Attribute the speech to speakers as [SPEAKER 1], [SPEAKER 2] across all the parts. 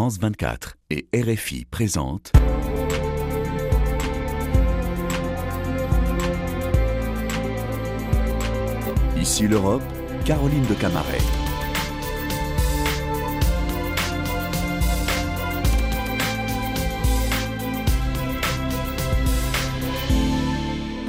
[SPEAKER 1] France 24 et RFI présentent Ici l'Europe, Caroline de Camaret.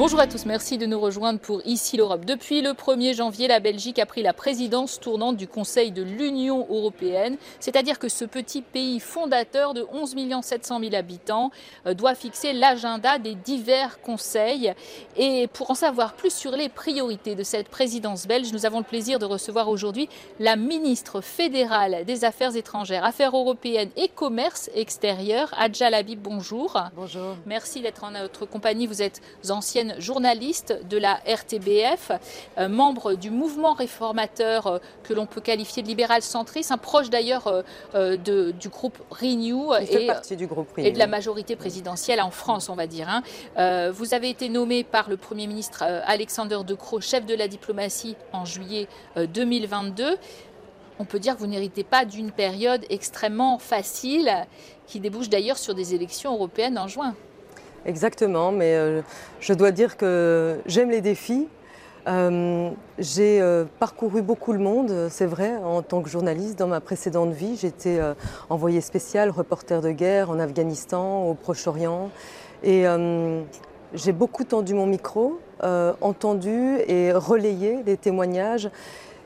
[SPEAKER 2] Bonjour à tous, merci de nous rejoindre pour Ici l'Europe. Depuis le 1er janvier, la Belgique a pris la présidence tournante du Conseil de l'Union européenne, c'est-à-dire que ce petit pays fondateur de 11 700 000 habitants euh, doit fixer l'agenda des divers conseils. Et pour en savoir plus sur les priorités de cette présidence belge, nous avons le plaisir de recevoir aujourd'hui la ministre fédérale des Affaires étrangères, Affaires européennes et Commerce extérieur, Adja Labib. Bonjour.
[SPEAKER 3] Bonjour.
[SPEAKER 2] Merci d'être en notre compagnie. Vous êtes ancienne journaliste de la RTBF, euh, membre du mouvement réformateur euh, que l'on peut qualifier de libéral centriste, un proche d'ailleurs euh, du groupe Renew
[SPEAKER 3] et, du groupe
[SPEAKER 2] et, de la majorité présidentielle en France, on va dire. Hein. vous avez été nommé par le Premier ministre Alexander De Croo, chef de la diplomatie, en juillet 2022 on peut dire que vous n'héritez pas d'une période extrêmement facile, qui débouche d'ailleurs sur des élections européennes en juin.
[SPEAKER 3] Exactement, mais euh, je dois dire que j'aime les défis. Euh, j'ai euh, parcouru beaucoup le monde, c'est vrai, en tant que journaliste. Dans ma précédente vie, j'étais envoyée spéciale, reporter de guerre en Afghanistan, au Proche-Orient. Et j'ai beaucoup tendu mon micro, entendu et relayé les témoignages.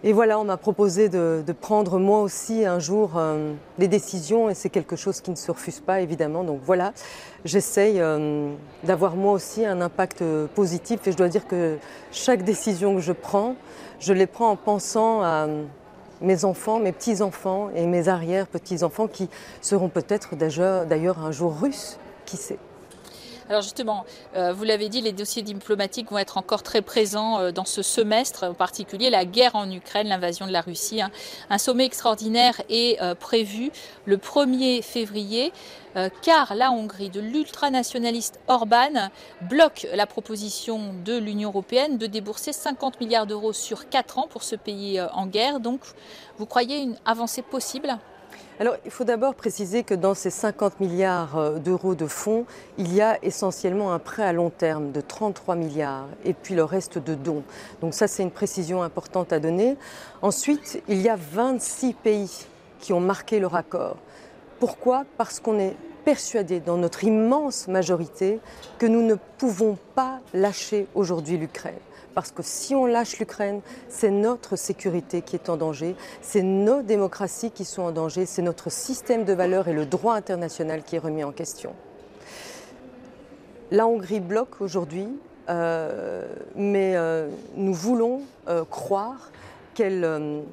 [SPEAKER 3] Et voilà, on m'a proposé de, prendre moi aussi un jour euh, des décisions et c'est quelque chose qui ne se refuse pas évidemment. Donc voilà, j'essaye euh, d'avoir moi aussi un impact positif et je dois dire que chaque décision que je prends, je les prends en pensant à mes enfants, mes petits-enfants et mes arrière-petits-enfants qui seront peut-être d'ailleurs un jour russes, qui sait.
[SPEAKER 2] Alors justement, euh, vous l'avez dit, les dossiers diplomatiques vont être encore très présents euh, dans ce semestre, en particulier la guerre en Ukraine, l'invasion de la Russie. Hein. Un sommet extraordinaire est euh, prévu le 1er février. car la Hongrie de l'ultranationaliste Orban bloque la proposition de l'Union européenne de débourser 50 milliards d'euros sur 4 ans pour ce pays en guerre. Donc, vous croyez une avancée possible?
[SPEAKER 3] Alors, il faut d'abord préciser que dans ces 50 milliards euh, d'euros de fonds, il y a essentiellement un prêt à long terme de 33 milliards et puis le reste de dons. Donc ça, c'est une précision importante à donner. Ensuite, il y a 26 pays qui ont marqué leur accord. Pourquoi? Parce qu'on est persuadé dans notre immense majorité que nous ne pouvons pas lâcher aujourd'hui l'Ukraine parce que si on lâche l'Ukraine, c'est notre sécurité qui est en danger, c'est nos démocraties qui sont en danger, c'est notre système de valeurs et le droit international qui est remis en question. La Hongrie bloque aujourd'hui, euh, mais euh, nous voulons euh, croire qu'elle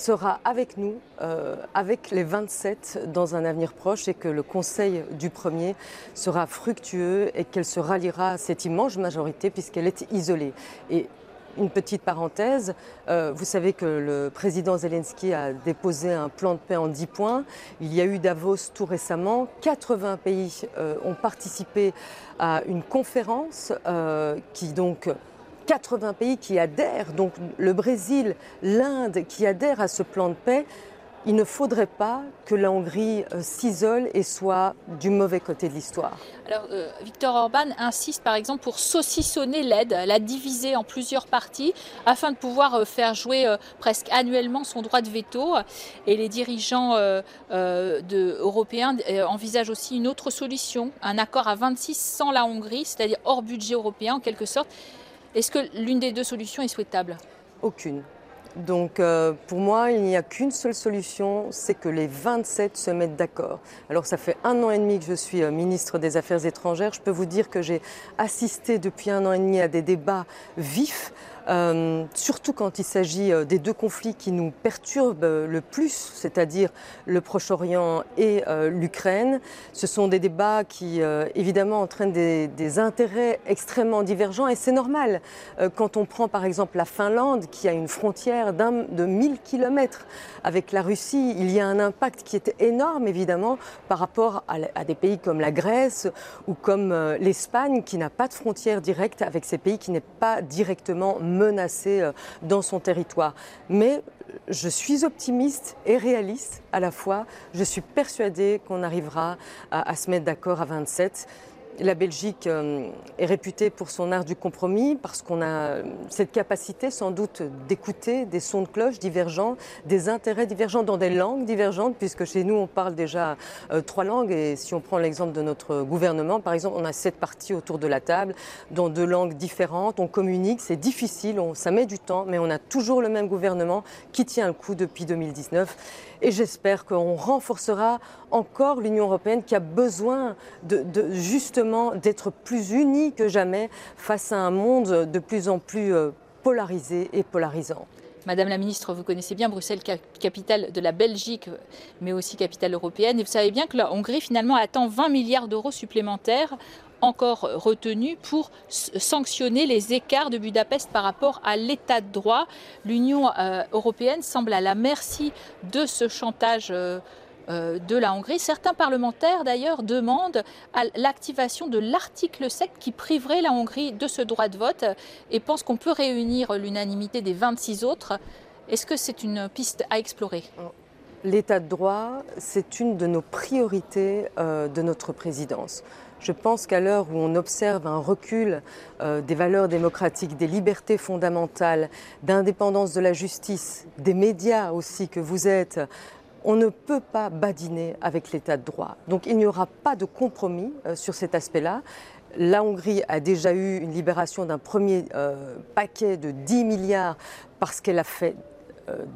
[SPEAKER 3] sera avec nous, euh, avec les 27 dans un avenir proche et que le Conseil du premier sera fructueux et qu'elle se ralliera à cette immense majorité puisqu'elle est isolée. Et une petite parenthèse, euh, vous savez que le président Zelensky a déposé un plan de paix en 10 points. Il y a eu Davos tout récemment. 80 pays euh, ont participé à une conférence qui donc 80 pays qui adhèrent, donc le Brésil, l'Inde qui adhèrent à ce plan de paix, il ne faudrait pas que la Hongrie euh, s'isole et soit du mauvais côté de l'histoire.
[SPEAKER 2] Alors, euh, Victor Orban insiste par exemple pour saucissonner l'aide, la diviser en plusieurs parties afin de pouvoir euh, faire jouer presque annuellement son droit de veto. Et les dirigeants européens envisagent aussi une autre solution, un accord à 26 sans la Hongrie, c'est-à-dire hors budget européen en quelque sorte. Est-ce que l'une des deux solutions est souhaitable?
[SPEAKER 3] Aucune. Donc euh, pour moi, il n'y a qu'une seule solution, c'est que les 27 se mettent d'accord. Alors ça fait un an et demi que je suis euh, ministre des Affaires étrangères. Je peux vous dire que j'ai assisté depuis un an et demi à des débats vifs euh, surtout quand il s'agit euh, des deux conflits qui nous perturbent euh, le plus, c'est-à-dire le Proche-Orient et l'Ukraine. Ce sont des débats qui, évidemment, entraînent des, intérêts extrêmement divergents et c'est normal. quand on prend par exemple la Finlande, qui a une frontière de 1000 kilomètres avec la Russie, il y a un impact qui est énorme, évidemment, par rapport à, des pays comme la Grèce ou comme l'Espagne, qui n'a pas de frontière directe avec ces pays qui n'est pas directement menacé euh, dans son territoire. Mais je suis optimiste et réaliste à la fois. Je suis persuadée qu'on arrivera à, à se mettre d'accord à 27 la Belgique euh, est réputée pour son art du compromis parce qu'on a cette capacité sans doute d'écouter des sons de cloche divergents, des intérêts divergents dans des langues divergentes, puisque chez nous on parle déjà euh, trois langues. Et si on prend l'exemple de notre gouvernement, par exemple, on a sept partis autour de la table dans deux langues différentes, on communique, c'est difficile, ça met du temps, mais on a toujours le même gouvernement qui tient le coup depuis 2019 et j'espère qu'on renforcera encore l'Union européenne qui a besoin de, justement d'être plus unie que jamais face à un monde de plus en plus euh, polarisé et polarisant.
[SPEAKER 2] Madame la ministre, vous connaissez bien Bruxelles, capitale de la Belgique, mais aussi capitale européenne. Et vous savez bien que la Hongrie, finalement, attend 20 milliards d'euros supplémentaires encore retenu pour sanctionner les écarts de Budapest par rapport à l'état de droit. L'Union euh, européenne semble à la merci de ce chantage. Euh, euh, de la Hongrie. Certains parlementaires d'ailleurs demandent l'activation de l'article 7 qui priverait la Hongrie de ce droit de vote et pensent qu'on peut réunir l'unanimité des 26 autres. Est-ce que c'est une piste à explorer?
[SPEAKER 3] L'état de droit, c'est une de nos priorités de notre présidence. Je pense qu'à l'heure où on observe un recul euh, des valeurs démocratiques, des libertés fondamentales, d'indépendance de la justice, des médias aussi que vous êtes, on ne peut pas badiner avec l'état de droit. Donc il n'y aura pas de compromis euh, sur cet aspect-là. La Hongrie a déjà eu une libération d'un premier euh, paquet de 10 milliards parce qu'elle a fait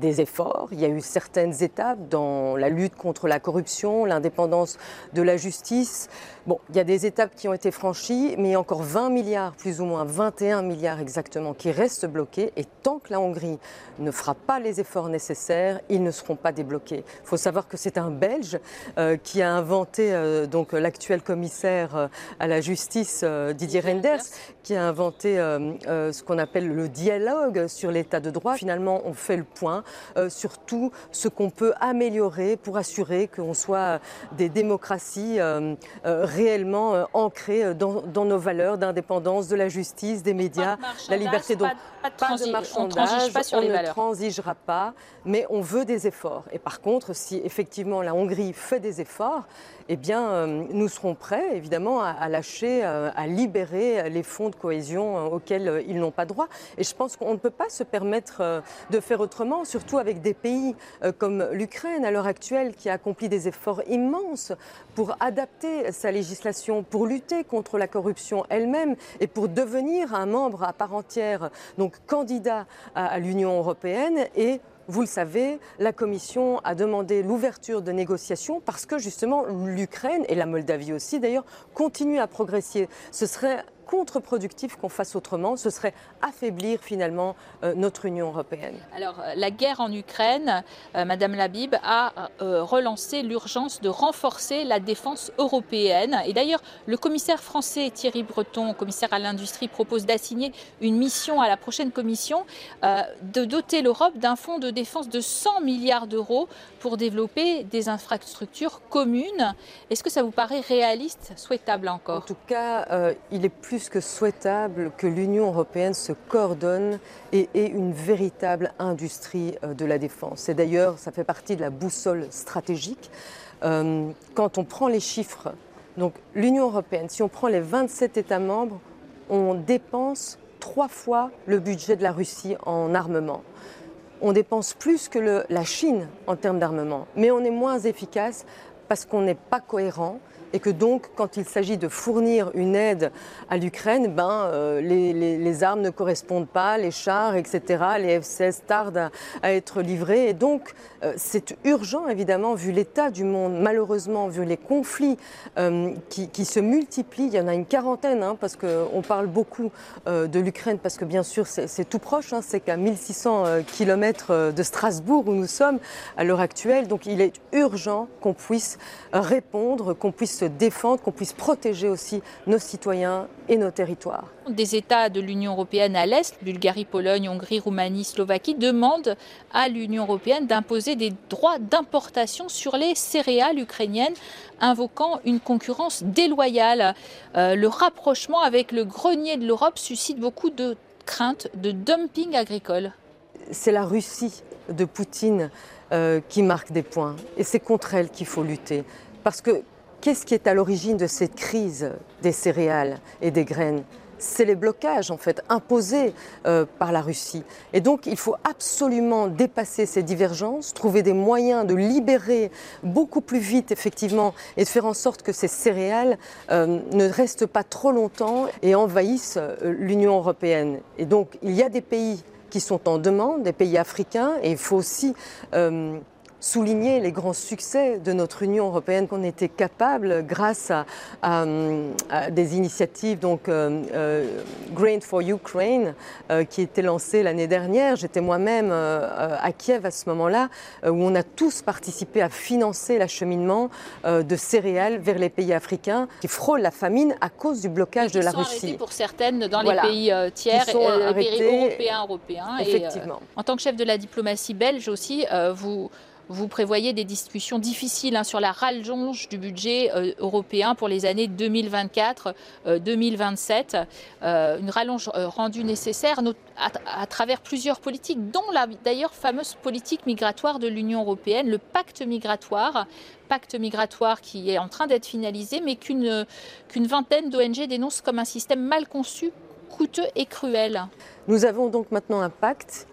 [SPEAKER 3] des efforts. Il y a eu certaines étapes dans la lutte contre la corruption, l'indépendance de la justice. Bon, il y a des étapes qui ont été franchies, mais il y a encore 20 milliards, plus ou moins 21 milliards exactement, qui restent bloqués. Et tant que la Hongrie ne fera pas les efforts nécessaires, ils ne seront pas débloqués. Il faut savoir que c'est un Belge euh, qui a inventé, euh, donc l'actuel commissaire à la justice, Didier Renders, qui a inventé ce qu'on appelle le dialogue sur l'état de droit. Finalement, on fait le euh, sur tout ce qu'on peut améliorer pour assurer qu'on soit des démocraties euh, euh, réellement ancrées dans, nos valeurs d'indépendance, de la justice, des médias, la liberté.
[SPEAKER 2] Donc, pas, de, marchandage, on,
[SPEAKER 3] ne transigera pas, mais on veut des efforts. Et par contre, si effectivement la Hongrie fait des efforts, eh bien, euh, nous serons prêts, évidemment, à, lâcher, euh, à libérer les fonds de cohésion euh, auxquels ils n'ont pas droit. Et je pense qu'on ne peut pas se permettre de faire autrement, surtout avec des pays comme l'Ukraine à l'heure actuelle, qui a accompli des efforts immenses pour adapter sa législation, pour lutter contre la corruption elle-même et pour devenir un membre à part entière, donc candidat à l'Union européenne et vous le savez, la Commission a demandé l'ouverture de négociations parce que justement l'Ukraine et la Moldavie aussi d'ailleurs continuent à progresser. Ce serait contre-productif qu'on fasse autrement. Ce serait affaiblir finalement euh, notre Union européenne.
[SPEAKER 2] Alors, euh, la guerre en Ukraine, euh, Madame Labib, a relancé l'urgence de renforcer la défense européenne. Et d'ailleurs, le commissaire français Thierry Breton, commissaire à l'industrie, propose d'assigner une mission à la prochaine commission de doter l'Europe d'un fonds de défense de 100 milliards d'euros pour développer des infrastructures communes. Est-ce que ça vous paraît réaliste, souhaitable encore? En
[SPEAKER 3] tout cas, il est plus plus que souhaitable que l'Union européenne se coordonne et ait une véritable industrie euh, de la défense. Et d'ailleurs, ça fait partie de la boussole stratégique. Euh, quand on prend les chiffres, donc l'Union européenne, si on prend les 27 États membres, on dépense trois fois le budget de la Russie en armement. On dépense plus que la Chine en termes d'armement, mais on est moins efficace parce qu'on n'est pas cohérent et que donc, quand il s'agit de fournir une aide à l'Ukraine, ben, euh, les, armes ne correspondent pas, les chars, etc., les F-16 tardent à, être livrés. Et donc, euh, c'est urgent, évidemment, vu l'état du monde, malheureusement, vu les conflits euh, qui, se multiplient. Il y en a une quarantaine, hein, parce qu'on parle beaucoup de l'Ukraine, parce que bien sûr, c'est tout proche, hein, c'est qu'à 1600 km de Strasbourg où nous sommes à l'heure actuelle. Donc, il est urgent qu'on puisse répondre, qu'on puisse défendre, qu'on puisse protéger aussi nos citoyens et nos territoires.
[SPEAKER 2] Des États de l'Union européenne à l'Est, Bulgarie, Pologne, Hongrie, Roumanie, Slovaquie, demandent à l'Union européenne d'imposer des droits d'importation sur les céréales ukrainiennes, invoquant une concurrence déloyale. Euh, le rapprochement avec le grenier de l'Europe suscite beaucoup de craintes de dumping agricole.
[SPEAKER 3] c'est la Russie de Poutine euh, qui marque des points. Et c'est contre elle qu'il faut lutter. Parce que qu'est-ce qui est à l'origine de cette crise des céréales et des graines? C'est les blocages en fait imposés euh, par la Russie. Et donc il faut absolument dépasser ces divergences, trouver des moyens de libérer beaucoup plus vite effectivement et de faire en sorte que ces céréales euh, ne restent pas trop longtemps et envahissent l'Union européenne. Et donc il y a des pays qui sont en demande, des pays africains, et il faut aussi euh, souligner les grands succès de notre Union européenne qu'on était capable, grâce à, des initiatives, donc euh, euh, Grain for Ukraine, euh, qui était lancée l'année dernière. J'étais moi-même à Kiev à ce moment-là, où on a tous participé à financer l'acheminement de céréales vers les pays africains qui frôlent la famine à cause du blocage de la Russie.
[SPEAKER 2] pour certaines dans les pays tiers, les pays européens, européens.
[SPEAKER 3] Effectivement.
[SPEAKER 2] en tant que chef de la diplomatie belge aussi, vous vous prévoyez des discussions difficiles hein, sur la rallonge du budget euh, européen pour les années 2024-2027. Euh, euh, une rallonge rendue nécessaire à, travers plusieurs politiques, dont la d'ailleurs fameuse politique migratoire de l'Union européenne, le pacte migratoire. Pacte migratoire qui est en train d'être finalisé, mais qu'une vingtaine d'ONG dénoncent comme un système mal conçu, coûteux et cruel.
[SPEAKER 3] Nous avons donc maintenant un pacte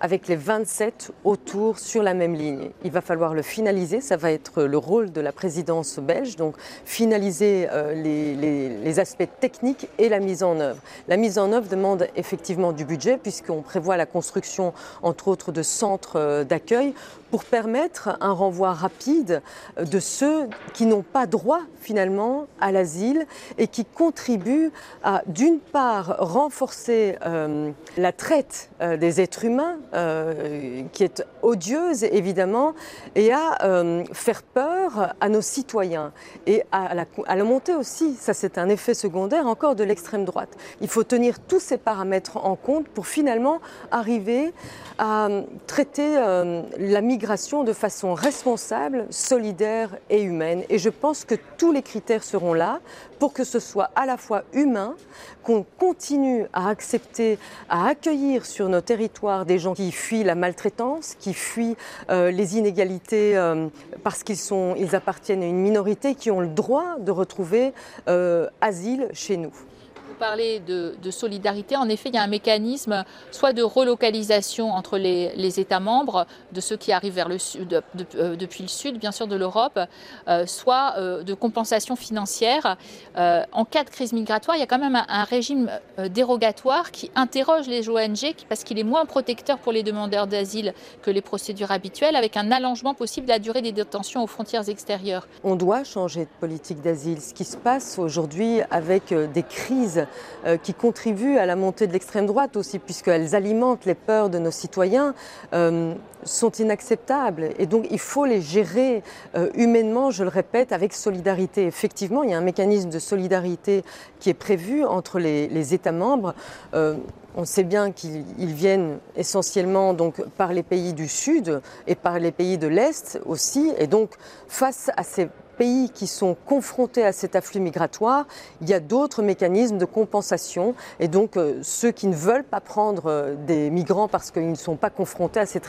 [SPEAKER 3] avec les 27 autour sur la même ligne. Il va falloir le finaliser, ça va être le rôle de la présidence belge, donc finaliser euh, les, aspects techniques et la mise en œuvre. La mise en œuvre demande effectivement du budget puisqu'on prévoit la construction entre autres de centres euh, d'accueil pour permettre un renvoi rapide de ceux qui n'ont pas droit finalement à l'asile et qui contribuent à d'une part renforcer euh, la traite des êtres humains euh, qui est odieuse évidemment et à euh, faire peur à nos citoyens et à la, à la montée aussi, ça c'est un effet secondaire encore de l'extrême droite. Il faut tenir tous ces paramètres en compte pour finalement arriver à traiter euh, la migration de façon responsable, solidaire et humaine. Et je pense que tous les critères seront là pour que ce soit à la fois humain, qu'on continue à accepter, à accueillir sur nos territoires des gens qui fuient la maltraitance, qui fuient euh, les inégalités euh, parce qu'ils appartiennent à une minorité, qui ont le droit de retrouver asile chez nous
[SPEAKER 2] parler de, solidarité, en effet, il y a un mécanisme soit de relocalisation entre les, États membres, de ceux qui arrivent vers le sud, euh, depuis le sud, bien sûr, de l'Europe, euh, soit euh, de compensation financière. en cas de crise migratoire, il y a quand même un, régime dérogatoire qui interroge les ONG parce qu'il est moins protecteur pour les demandeurs d'asile que les procédures habituelles, avec un allongement possible de la durée des détentions aux frontières extérieures.
[SPEAKER 3] On doit changer de politique d'asile. Ce qui se passe aujourd'hui avec des crises euh, qui contribuent à la montée de l'extrême droite aussi, puisqu'elles alimentent les peurs de nos citoyens, euh, sont inacceptables. Et donc il faut les gérer euh, humainement, je le répète, avec solidarité. Effectivement, il y a un mécanisme de solidarité qui est prévu entre les, États membres. on sait bien qu'ils viennent essentiellement donc par les pays du Sud et par les pays de l'Est aussi. Et donc face à ces pays qui sont confrontés à cet afflux migratoire, il y a d'autres mécanismes de compensation. Et donc, euh, ceux qui ne veulent pas prendre euh, des migrants parce qu'ils ne sont pas confrontés à cette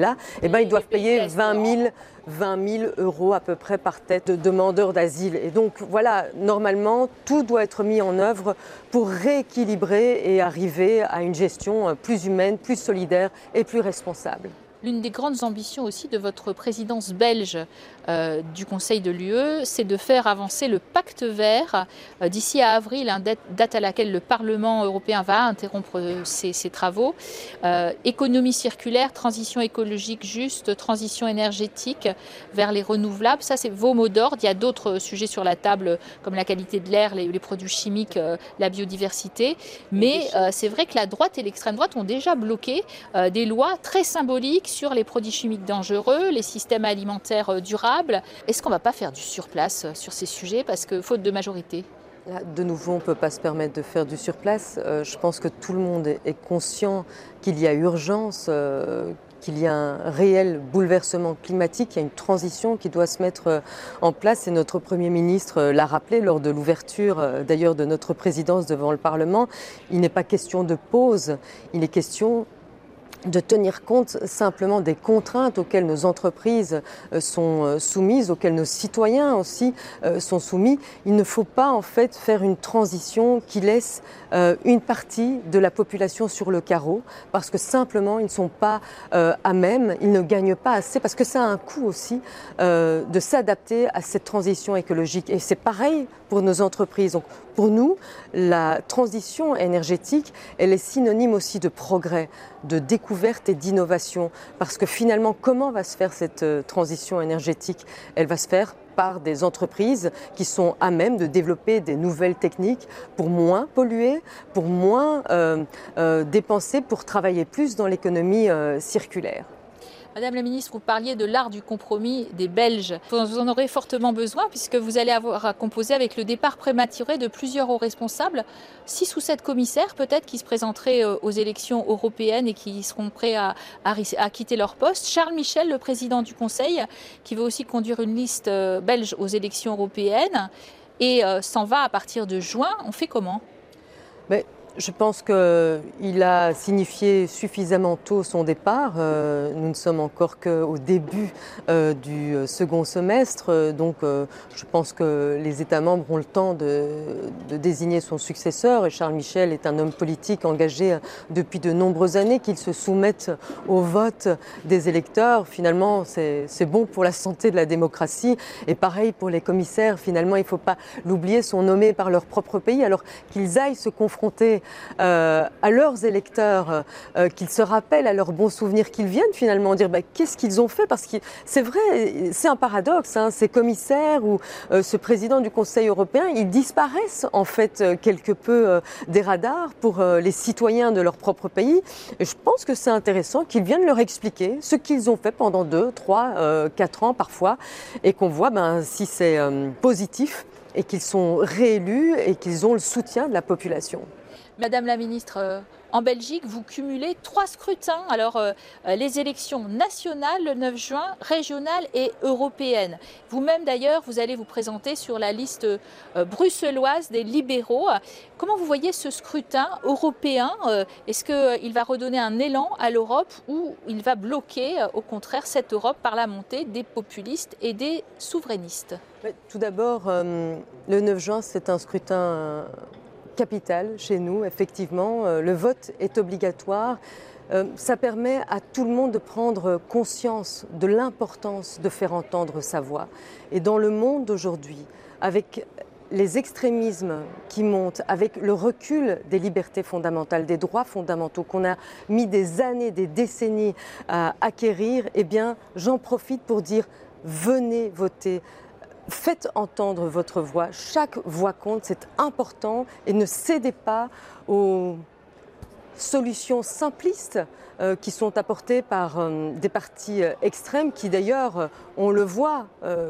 [SPEAKER 3] réalité-là, eh ben, ils doivent payer 20 000, 20 000 euros à peu près par tête de demandeurs d'asile. Et donc, voilà, normalement, tout doit être mis en œuvre pour rééquilibrer et arriver à une gestion plus humaine, plus solidaire et plus responsable.
[SPEAKER 2] L'une des grandes ambitions aussi de votre présidence belge euh, du Conseil de l'UE, c'est de faire avancer le pacte vert euh, d'ici à avril, hein, date à laquelle le Parlement européen va interrompre euh, ses, travaux. économie circulaire, transition écologique juste, transition énergétique vers les renouvelables, ça c'est vos mots d'ordre. Il y a d'autres sujets sur la table comme la qualité de l'air, les, les, produits chimiques, la biodiversité. Mais c'est vrai que la droite et l'extrême droite ont déjà bloqué des lois très symboliques sur les produits chimiques dangereux, les systèmes alimentaires durables est-ce qu'on ne va pas faire du surplace sur ces sujets? Parce que faute de majorité
[SPEAKER 3] de nouveau, on ne peut pas se permettre de faire du surplace. Euh, je pense que tout le monde est conscient qu'il y a urgence, euh, qu'il y a un réel bouleversement climatique, qu'il y a une transition qui doit se mettre euh, en place. Et notre Premier ministre l'a rappelé lors de l'ouverture d'ailleurs de notre présidence devant le Parlement. Il n'est pas question de pause, il est question de tenir compte simplement des contraintes auxquelles nos entreprises euh, sont euh, soumises, auxquelles nos citoyens aussi euh, sont soumis. Il ne faut pas en fait faire une transition qui laisse une partie de la population sur le carreau parce que simplement ils ne sont pas à même, ils ne gagnent pas assez parce que ça a un coût aussi de s'adapter à cette transition écologique. Et c'est pareil pour nos entreprises. Donc pour nous, la transition énergétique, elle est synonyme aussi de progrès, de découverte et d'innovation. Parce que finalement, comment va se faire cette euh, transition énergétique? Elle va se faire par des entreprises qui sont à même de développer des nouvelles techniques pour moins polluer, pour moins euh, euh, dépenser, pour travailler plus dans l'économie circulaire.
[SPEAKER 2] Madame la ministre, vous parliez de l'art du compromis des Belges. Vous en aurez fortement besoin puisque vous allez avoir à composer avec le départ prématuré de plusieurs hauts responsables, six ou sept commissaires peut-être qui se présenteraient euh, aux élections européennes et qui seront prêts à, quitter leur poste. Charles Michel, le président du Conseil, qui veut aussi conduire une liste euh, belge aux élections européennes et euh, s'en va à partir de juin. On fait comment?
[SPEAKER 3] Je pense qu'il a signifié suffisamment tôt son départ. Euh, nous ne sommes encore qu'au début euh, du euh, second semestre, donc je pense que les États membres ont le temps de, désigner son successeur. Et Charles Michel est un homme politique engagé depuis de nombreuses années, qu'il se soumette au vote des électeurs. Finalement, c'est bon pour la santé de la démocratie. Et pareil pour les commissaires, finalement, il ne faut pas l'oublier, sont nommés par leur propre pays, alors qu'ils aillent se confronter euh, à leurs électeurs, euh, qu'ils se rappellent à leurs bons souvenirs, qu'ils viennent finalement dire bah, qu'est-ce qu'ils ont fait? Parce que c'est vrai, c'est un paradoxe, hein, ces commissaires ou euh, ce président du Conseil européen, ils disparaissent en fait quelque peu des radars pour les citoyens de leur propre pays. Je pense que c'est intéressant qu'ils viennent leur expliquer ce qu'ils ont fait pendant deux, trois, quatre ans parfois, et qu'on voit ben, si c'est positif et qu'ils sont réélus et qu'ils ont le soutien de la population.
[SPEAKER 2] Madame la ministre, euh, en Belgique, vous cumulez trois scrutins. Alors, euh, euh, les élections nationales le 9 juin, régionales et européennes. Vous-même, d'ailleurs, vous allez vous présenter sur la liste bruxelloise des libéraux. Comment vous voyez ce scrutin européen Est-ce qu'il va redonner un élan à l'Europe ou il va bloquer, au contraire, cette Europe par la montée des populistes et des souverainistes?
[SPEAKER 3] Tout d'abord, le 9 juin, c'est un scrutin chez nous, effectivement. Euh, le vote est obligatoire. Euh, ça permet à tout le monde de prendre conscience de l'importance de faire entendre sa voix. Et dans le monde d'aujourd'hui, avec les extrémismes qui montent, avec le recul des libertés fondamentales, des droits fondamentaux qu'on a mis des années, des décennies à acquérir, eh bien, j'en profite pour dire venez voter faites entendre votre voix. Chaque voix compte, c'est important. Et ne cédez pas aux solutions simplistes euh, qui sont apportées par euh, des partis euh, extrêmes qui d'ailleurs, on le voit,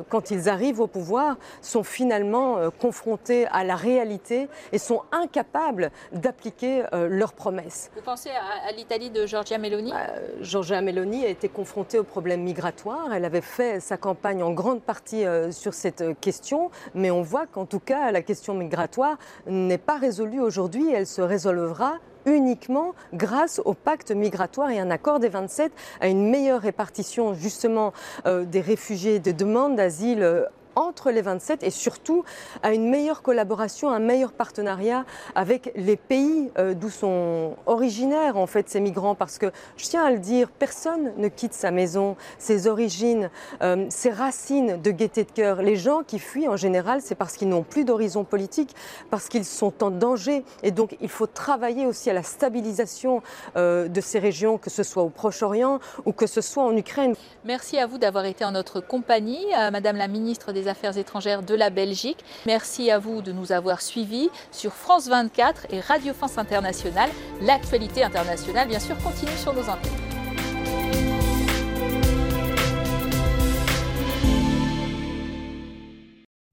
[SPEAKER 3] quand ils arrivent au pouvoir, sont finalement confrontés à la réalité et sont incapables d'appliquer leurs promesses.
[SPEAKER 2] Vous pensez à, l'Italie de Giorgia Meloni?
[SPEAKER 3] Giorgia Meloni a été confrontée au problème migratoire. Elle avait fait sa campagne en grande partie sur cette question, mais on voit qu'en tout cas, la question migratoire n'est pas résolue aujourd'hui. Elle se résolvera uniquement grâce au pacte migratoire et un accord des 27 à une meilleure répartition justement euh, des réfugiés, des demandes d'asile euh, entre les 27 et surtout à une meilleure collaboration, un meilleur partenariat avec les pays euh, d'où sont originaires en fait ces migrants parce que je tiens à le dire, personne ne quitte sa maison, ses origines, euh, ses racines de gaieté de cœur. Les gens qui fuient en général, c'est parce qu'ils n'ont plus d'horizon politique, parce qu'ils sont en danger et donc il faut travailler aussi à la stabilisation euh, de ces régions, que ce soit au Proche-Orient ou que ce soit en Ukraine.
[SPEAKER 2] Merci à vous d'avoir été en notre compagnie, Madame la ministre des Affaires étrangères de la Belgique. Merci à vous de nous avoir suivis sur France 24 et Radio France Internationale. L'actualité internationale, bien sûr, continue sur nos antennes.